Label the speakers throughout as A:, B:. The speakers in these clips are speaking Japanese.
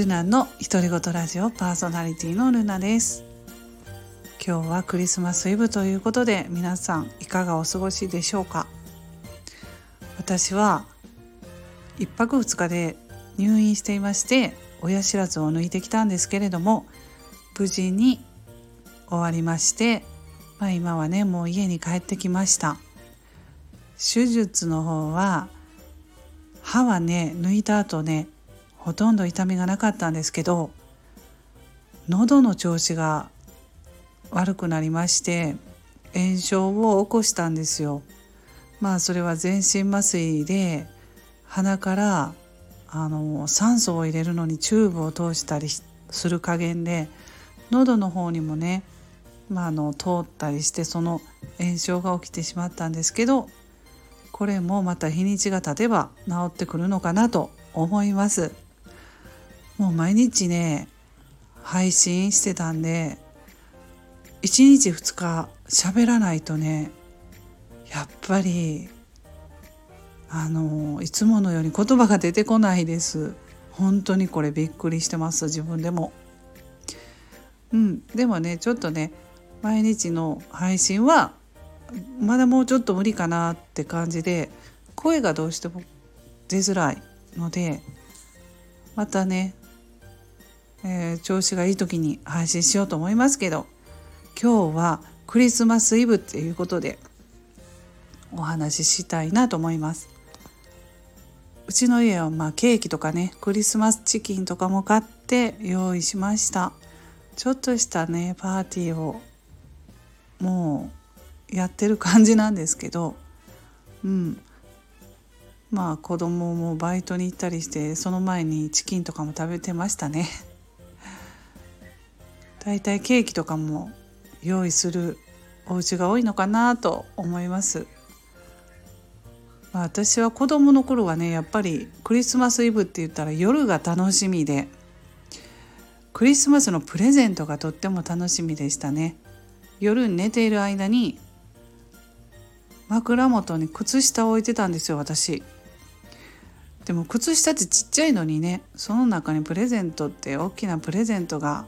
A: ルナの独り言ラジオパーソナリティのルナです。今日はクリスマスイブということで皆さんいかがお過ごしでしょうか？私は1泊2日で入院していまして親知らずを抜いてきたんですけれども無事に終わりまして、まあ、今はねもう家に帰ってきました。手術の方は歯はね抜いた後ねほとんど痛みがなかったんですけど喉の調子が悪くなりまして炎症を起こしたんですよ。まあそれは全身麻酔で鼻からあの酸素を入れるのにチューブを通したりする加減で喉の方にもね、まあ、の通ったりしてその炎症が起きてしまったんですけどこれもまた日にちが経てば治ってくるのかなと思います。もう毎日ね配信してたんで1日2日喋らないとねやっぱりあのいつものように言葉が出てこないです。本当にこれびっくりしてます自分でも。うんでもねちょっとね毎日の配信はまだもうちょっと無理かなって感じで声がどうしても出づらいのでまたねえー、調子がいい時に配信しようと思いますけど今日はクリスマスイブっていうことでお話ししたいなと思います。うちの家はまあケーキとかねクリスマスチキンとかも買って用意しました。ちょっとしたねパーティーをもうやってる感じなんですけどうん。まあ子供もバイトに行ったりしてその前にチキンとかも食べてましたね。だいたいケーキとかも用意するお家が多いのかなと思います。まあ、私は子供の頃はねやっぱりクリスマスイブって言ったら夜が楽しみでクリスマスのプレゼントがとっても楽しみでしたね。夜寝ている間に枕元に靴下を置いてたんですよ私。でも靴下ってちっちゃいのにねその中にプレゼントって大きなプレゼントが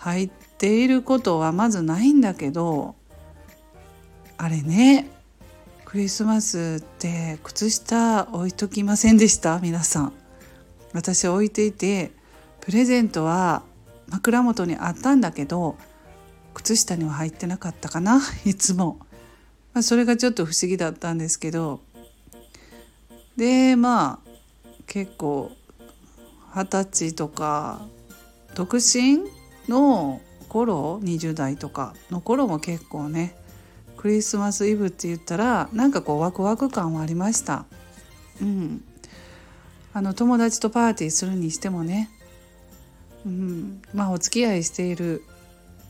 A: 入っていることはまずないんだけどあれねクリスマスって靴下置いときませんでした？皆さん。私置いていてプレゼントは枕元にあったんだけど靴下には入ってなかったかな？いつも、まあ、それがちょっと不思議だったんですけど。でまあ結構二十歳とか独身？の頃20代とかの頃も結構ねクリスマスイブって言ったらなんかこうワクワク感はありました。うん、あの友達とパーティーするにしてもね、うん、まあお付き合いしている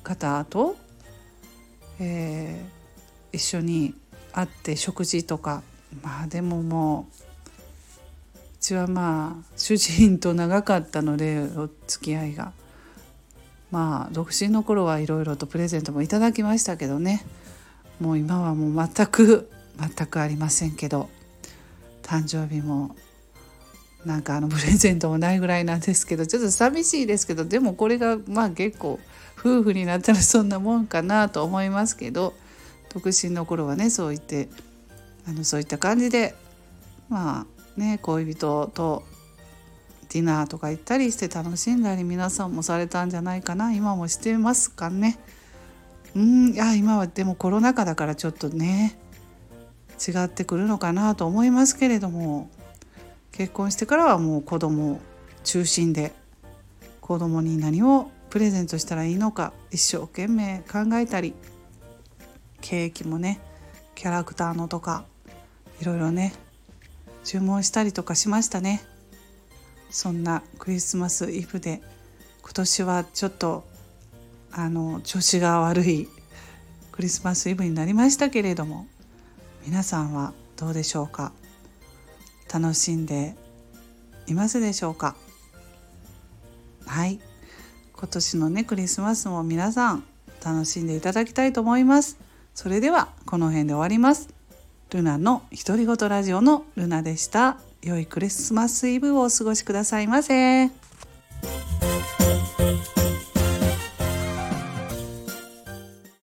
A: 方と、えー、一緒に会って食事とか。まあでももううちはまあ主人と長かったのでお付き合いが。まあ独身の頃はいろいろとプレゼントもいただきましたけどね。もう今はもう全く全くありませんけど。誕生日もなんかあのプレゼントもないぐらいなんですけど。ちょっと寂しいですけど。でもこれがまあ結構夫婦になったらそんなもんかなと思いますけど。独身の頃はねそう言ってあのそういった感じでまあね恋人とディナーとか行ったりして楽しんだり皆さんもされたんじゃないかな今もしてますかねうんいや今はでもコロナ禍だからちょっとね違ってくるのかなと思いますけれども結婚してからはもう子供中心で子供に何をプレゼントしたらいいのか一生懸命考えたりケーキもねキャラクターのとかいろいろね注文したりとかしましたね。そんなクリスマスイブで今年はちょっとあの調子が悪いクリスマスイブになりましたけれども皆さんはどうでしょうか？楽しんでいますでしょうか？はい。今年のねクリスマスも皆さん楽しんでいただきたいと思います。それではこの辺で終わります。ルナの独り言ラジオのルナでした。良いクリスマスイブをお過ごしくださいませ。